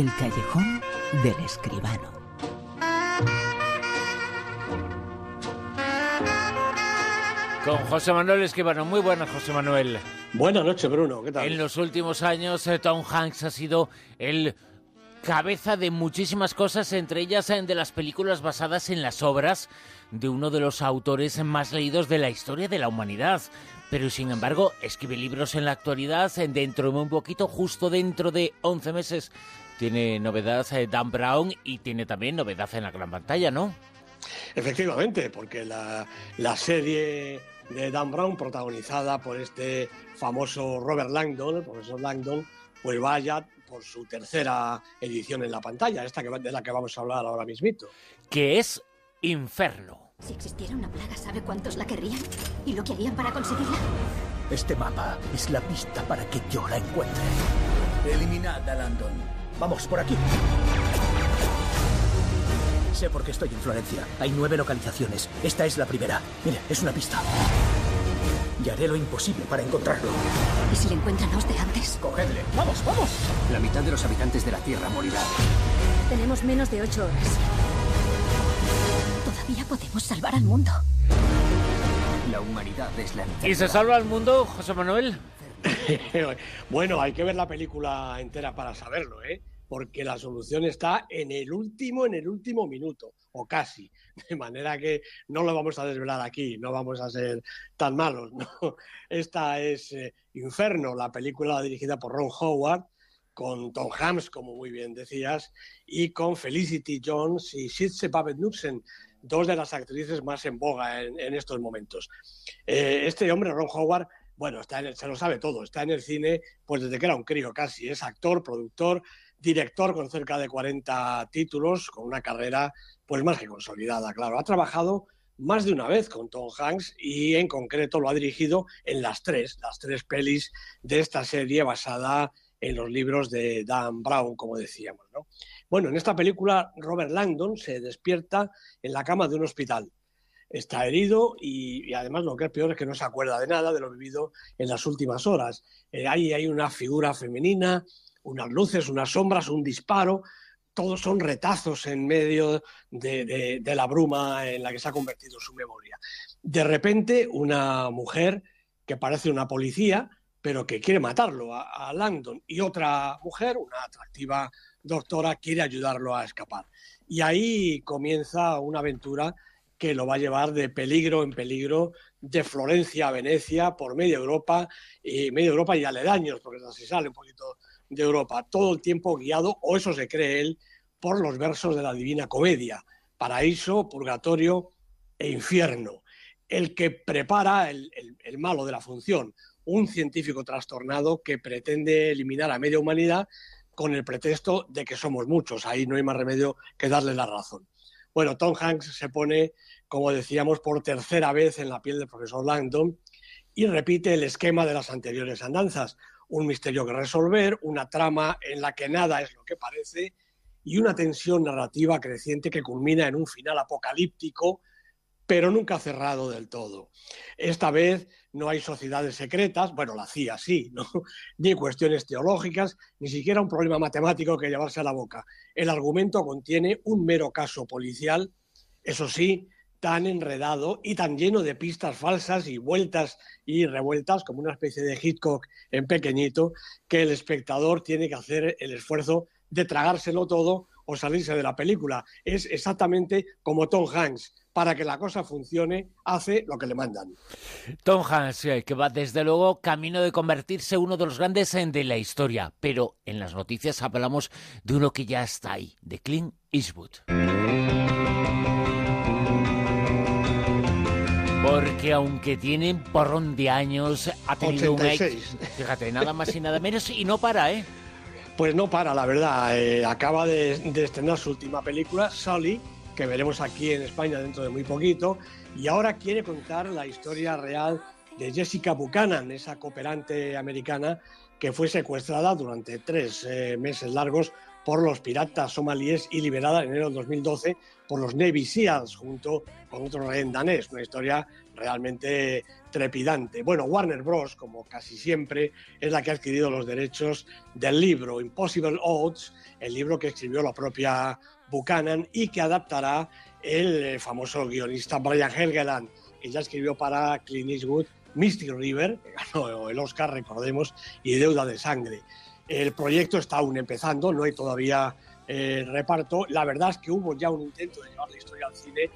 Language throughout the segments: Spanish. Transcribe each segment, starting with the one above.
El callejón del escribano. Con José Manuel Escribano. Muy buenas, José Manuel. Buenas noches, Bruno. ¿Qué tal? En los últimos años, eh, Tom Hanks ha sido el cabeza de muchísimas cosas, entre ellas eh, de las películas basadas en las obras de uno de los autores más leídos de la historia de la humanidad. Pero sin embargo, escribe libros en la actualidad, eh, dentro de un poquito, justo dentro de 11 meses, tiene novedad Dan Brown y tiene también novedad en la gran pantalla, ¿no? Efectivamente, porque la, la serie de Dan Brown, protagonizada por este famoso Robert Langdon, el profesor Langdon, pues vaya por su tercera edición en la pantalla, esta que, de la que vamos a hablar ahora mismito. Que es Inferno. Si existiera una plaga, ¿sabe cuántos la querrían? ¿Y lo que harían para conseguirla? Este mapa es la pista para que yo la encuentre. Eliminad a Landon. Vamos, por aquí. Sé por qué estoy en Florencia. Hay nueve localizaciones. Esta es la primera. Mire, es una pista. Y haré lo imposible para encontrarlo. ¿Y si le encuentran a usted antes? Cogedle. ¡Vamos, vamos! La mitad de los habitantes de la Tierra morirá. Tenemos menos de ocho horas. Todavía podemos salvar al mundo. La humanidad es la ¿Y se salva al mundo, José Manuel? bueno, hay que ver la película entera para saberlo, ¿eh? Porque la solución está en el último, en el último minuto, o casi. De manera que no lo vamos a desvelar aquí, no vamos a ser tan malos. ¿no? Esta es eh, Inferno, la película dirigida por Ron Howard, con Tom Hanks, como muy bien decías, y con Felicity Jones y Sitze Babette Knudsen, dos de las actrices más en boga en, estos momentos. Eh, este hombre, Ron Howard, bueno, se lo sabe todo, está en el cine pues desde que era un crío casi, es actor, productor, director con cerca de 40 títulos, con una carrera pues más que consolidada, claro. Ha trabajado más de una vez con Tom Hanks y en concreto lo ha dirigido en las tres, las tres pelis de esta serie basada en los libros de Dan Brown, como decíamos. ¿no? Bueno, en esta película Robert Langdon se despierta en la cama de un hospital. Está herido y, además lo que es peor es que no se acuerda de nada de lo vivido en las últimas horas. Eh, ahí hay una figura femenina, unas luces, unas sombras, un disparo, todos son retazos en medio de, la bruma en la que se ha convertido su memoria. De repente, una mujer que parece una policía, pero que quiere matarlo a, Langdon, y otra mujer, una atractiva doctora, quiere ayudarlo a escapar. Y ahí comienza una aventura que lo va a llevar de peligro en peligro, de Florencia a Venecia, por media Europa, y media Europa y aledaños, porque así sale un poquito de Europa, todo el tiempo guiado, o eso se cree él, por los versos de la Divina Comedia, paraíso, purgatorio e infierno. El que prepara el, el, el malo de la función, un científico trastornado que pretende eliminar a media humanidad con el pretexto de que somos muchos, ahí no hay más remedio que darle la razón. Bueno, Tom Hanks se pone, como decíamos, por tercera vez en la piel del profesor Langdon y repite el esquema de las anteriores andanzas. Un misterio que resolver, una trama en la que nada es lo que parece y una tensión narrativa creciente que culmina en un final apocalíptico, pero nunca cerrado del todo. Esta vez no hay sociedades secretas, bueno, la CIA sí, ¿no? ni cuestiones teológicas, ni siquiera un problema matemático que llevarse a la boca. El argumento contiene un mero caso policial, eso sí, tan enredado y tan lleno de pistas falsas y vueltas y revueltas, como una especie de Hitchcock en pequeñito, que el espectador tiene que hacer el esfuerzo de tragárselo todo o salirse de la película. Es exactamente como Tom Hanks. Para que la cosa funcione, hace lo que le mandan. Tom Hanks, eh, que va desde luego camino de convertirse uno de los grandes de la historia. Pero en las noticias hablamos de uno que ya está ahí, de Clint Eastwood. Porque aunque tiene un porrón de años, ha tenido 86. un éxito. Fíjate, nada más y nada menos, y no para, ¿eh? Pues no para, la verdad. Eh, acaba de, de, estrenar su última película, Sully, que veremos aquí en España dentro de muy poquito, y ahora quiere contar la historia real de Jessica Buchanan, esa cooperante americana que fue secuestrada durante tres eh, meses largos por los piratas somalíes y liberada en enero de 2012 por los Navy SEALs junto con otro rey danés. Una historia realmente trepidante. Bueno, Warner Bros., como casi siempre, es la que ha adquirido los derechos del libro Impossible Odds, el libro que escribió la propia Buchanan y que adaptará el eh, famoso guionista Brian Helgeland, que ya escribió para Clint Eastwood Mystic River, que ganó el Oscar, recordemos, y Deuda de Sangre. El proyecto está aún empezando, no hay todavía eh, reparto. La verdad es que hubo ya un intento de llevar la historia al cine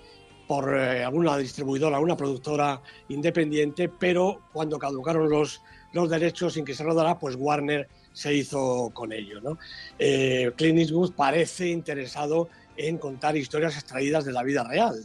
por eh, alguna distribuidora, alguna productora independiente, pero cuando caducaron los, los derechos sin que se rodara, pues Warner se hizo con ello. ¿no? Eh, Clint Eastwood parece interesado en contar historias extraídas de la vida real.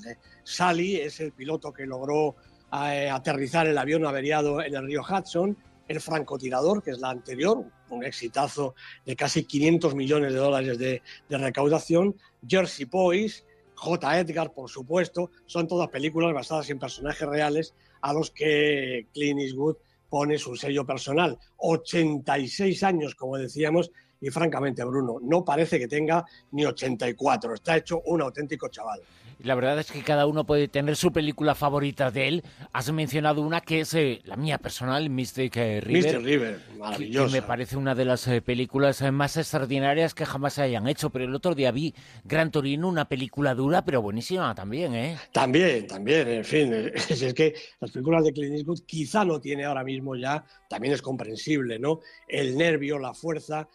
Sally es el piloto que logró aterrizar el avión averiado en el río Hudson el francotirador, que es la anterior, un exitazo de casi 500 millones de dólares de, recaudación, Jersey Boys, J. Edgar, por supuesto, son todas películas basadas en personajes reales a los que Clint Eastwood pone su sello personal. 86 años, como decíamos, y francamente, Bruno, no parece que tenga ni 84, está hecho un auténtico chaval. La verdad es que cada uno puede tener su película favorita de él. Has mencionado una que es eh, la mía personal, Mystic eh, River. Mystic River, maravillosa. Que, me parece una de las eh, películas más extraordinarias que jamás se hayan hecho. Pero el otro día vi Gran Torino, una película dura, pero buenísima también, ¿eh? También, también, en fin. Es, que las películas de Clint Eastwood quizá no tiene ahora mismo ya, también es comprensible, ¿no? El nervio, la fuerza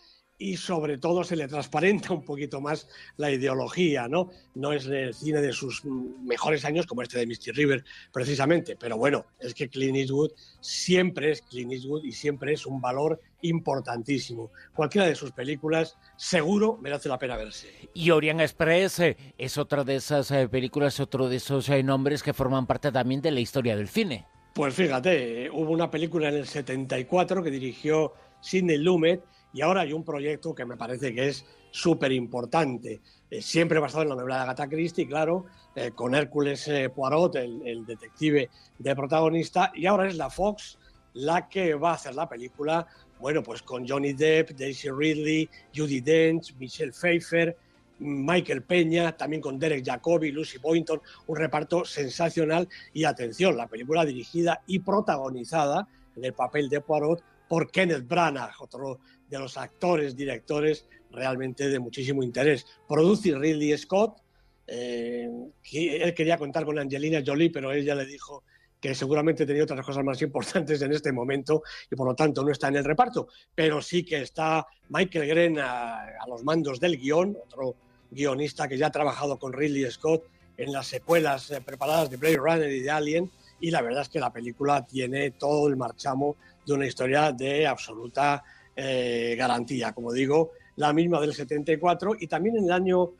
y sobre todo se le transparenta un poquito más la ideología, ¿no? No es el cine de sus mejores años como este de Misty River, precisamente, pero bueno, es que Clint Eastwood siempre es Clint Eastwood y siempre es un valor importantísimo. Cualquiera de sus películas seguro merece la pena verse. Y Orient Express eh, es otra de esas eh, películas, otro de esos eh, nombres que forman parte también de la historia del cine. Pues fíjate, hubo una película en el 74 que dirigió Sidney Lumet y ahora hay un proyecto que me parece que es súper importante, eh, siempre basado en la novela de Agatha Christie, claro, eh, con Hércules eh, Poirot, el, detective de protagonista, y ahora es la Fox la que va a hacer la película, bueno, pues con Johnny Depp, Daisy Ridley, Judy Dench, Michelle Pfeiffer, Michael Peña, también con Derek Jacobi, Lucy Boynton, un reparto sensacional. Y atención, la película dirigida y protagonizada en el papel de Poirot por Kenneth Branagh, otro de los actores, directores realmente de muchísimo interés. Produce Ridley Scott, eh, él quería contar con Angelina Jolie, pero ella le dijo que seguramente tenía otras cosas más importantes en este momento y por lo tanto no está en el reparto, pero sí que está Michael Gren a, los mandos del guion, otro guionista que ya ha trabajado con Ridley Scott en las secuelas eh, preparadas de Blade Runner y de Alien, y la verdad es que la película tiene todo el marchamo de una historia de absoluta eh, garantía. Como digo, la misma del 74 y también en el año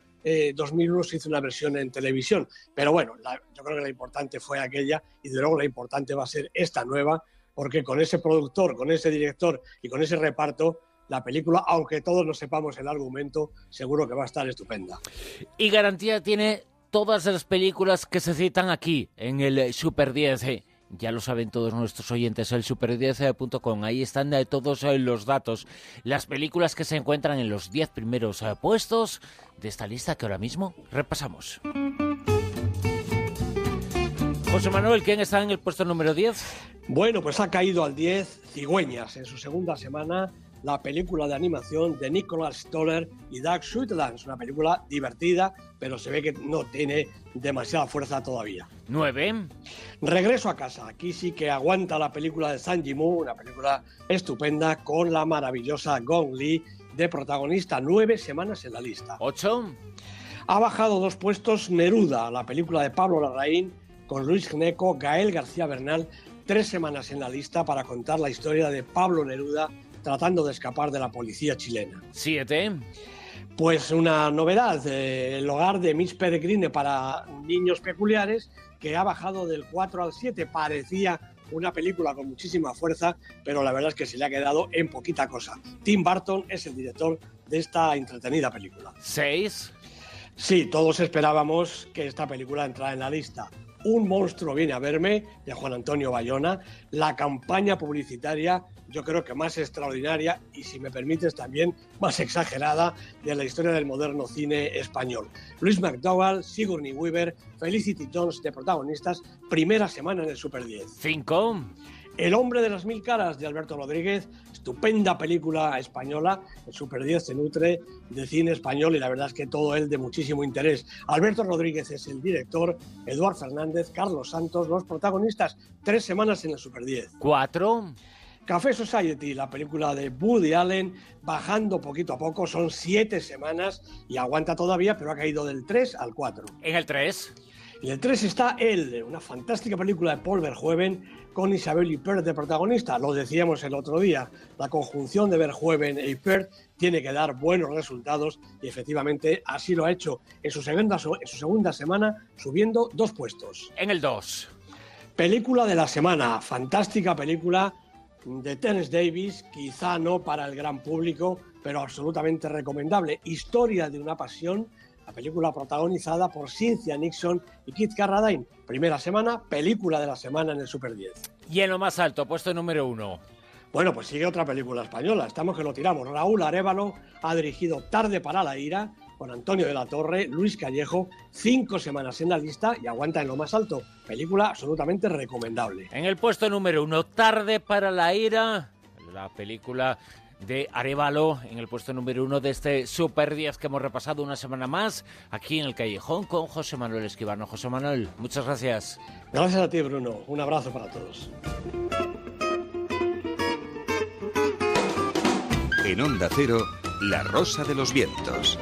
2001 eh, se hizo una versión en televisión. Pero bueno, yo creo que la importante fue aquella y de luego la importante va a ser esta nueva, porque con ese productor, con ese director y con ese reparto, la película, aunque todos no sepamos el argumento, seguro que va a estar estupenda. Y garantía tiene todas las películas que se citan aquí en el Super 10. Ya lo saben todos nuestros oyentes, el super10.com. Ahí están eh, todos eh, los datos, las películas que se encuentran en los 10 primeros eh, puestos de esta lista que ahora mismo repasamos. José Manuel, ¿quién está en el puesto número 10? Bueno, pues ha caído al 10 Cigüeñas en su segunda semana la película de animación de Nicholas Stoller y Doug Sutherland. una película divertida, pero se ve que no tiene demasiada fuerza todavía. Nueve. Regreso a casa. Aquí sí que aguanta la película de San Jimu, una película estupenda con la maravillosa Gong Li de protagonista. Nueve semanas en la lista. Ocho. Ha bajado dos puestos Neruda, la película de Pablo Larraín con Luis Gneco, Gael García Bernal, tres semanas en la lista para contar la historia de Pablo Neruda tratando de escapar de la policía chilena. Siete. Pues una novedad, el hogar de Miss Peregrine para niños peculiares, que ha bajado del 4 al 7. Parecía una película con muchísima fuerza, pero la verdad es que se le ha quedado en poquita cosa. Tim Burton es el director de esta entretenida película. ¿Seis? Sí, todos esperábamos que esta película entrara en la lista. Un monstruo viene a verme, de Juan Antonio Bayona, la campaña publicitaria, yo creo que más extraordinaria y, si me permites, también más exagerada de la historia del moderno cine español. Luis McDowell, Sigourney Weaver, Felicity Jones de protagonistas, primera semana en el Super 10. Cinco. El hombre de las mil caras de Alberto Rodríguez, estupenda película española, el Super 10 se nutre de cine español y la verdad es que todo él de muchísimo interés. Alberto Rodríguez es el director, Eduard Fernández, Carlos Santos, los protagonistas, tres semanas en el Super 10. Cuatro. Café Society, la película de Woody Allen, bajando poquito a poco, son siete semanas y aguanta todavía, pero ha caído del 3 al 4. En el 3. Y el 3 está él, una fantástica película de Paul Verhoeven con Isabel Huppert de protagonista. Lo decíamos el otro día, la conjunción de Verhoeven e Huppert tiene que dar buenos resultados y efectivamente así lo ha hecho en su segunda, en su segunda semana, subiendo dos puestos. En el 2. Película de la semana, fantástica película de Terence Davis, quizá no para el gran público, pero absolutamente recomendable. Historia de una pasión la película protagonizada por Cynthia Nixon y Keith Carradine. Primera semana, película de la semana en el Super 10. Y en lo más alto, puesto número uno. Bueno, pues sigue otra película española. Estamos que lo tiramos. Raúl Arevalo ha dirigido Tarde para la ira con Antonio de la Torre, Luis Callejo, cinco semanas en la lista y aguanta en lo más alto. Película absolutamente recomendable. En el puesto número uno, Tarde para la ira, la película de Arevalo en el puesto número uno de este Super 10 que hemos repasado una semana más aquí en el Callejón con José Manuel Esquivano. José Manuel, muchas gracias. Gracias a ti, Bruno. Un abrazo para todos. En Onda Cero, La Rosa de los Vientos.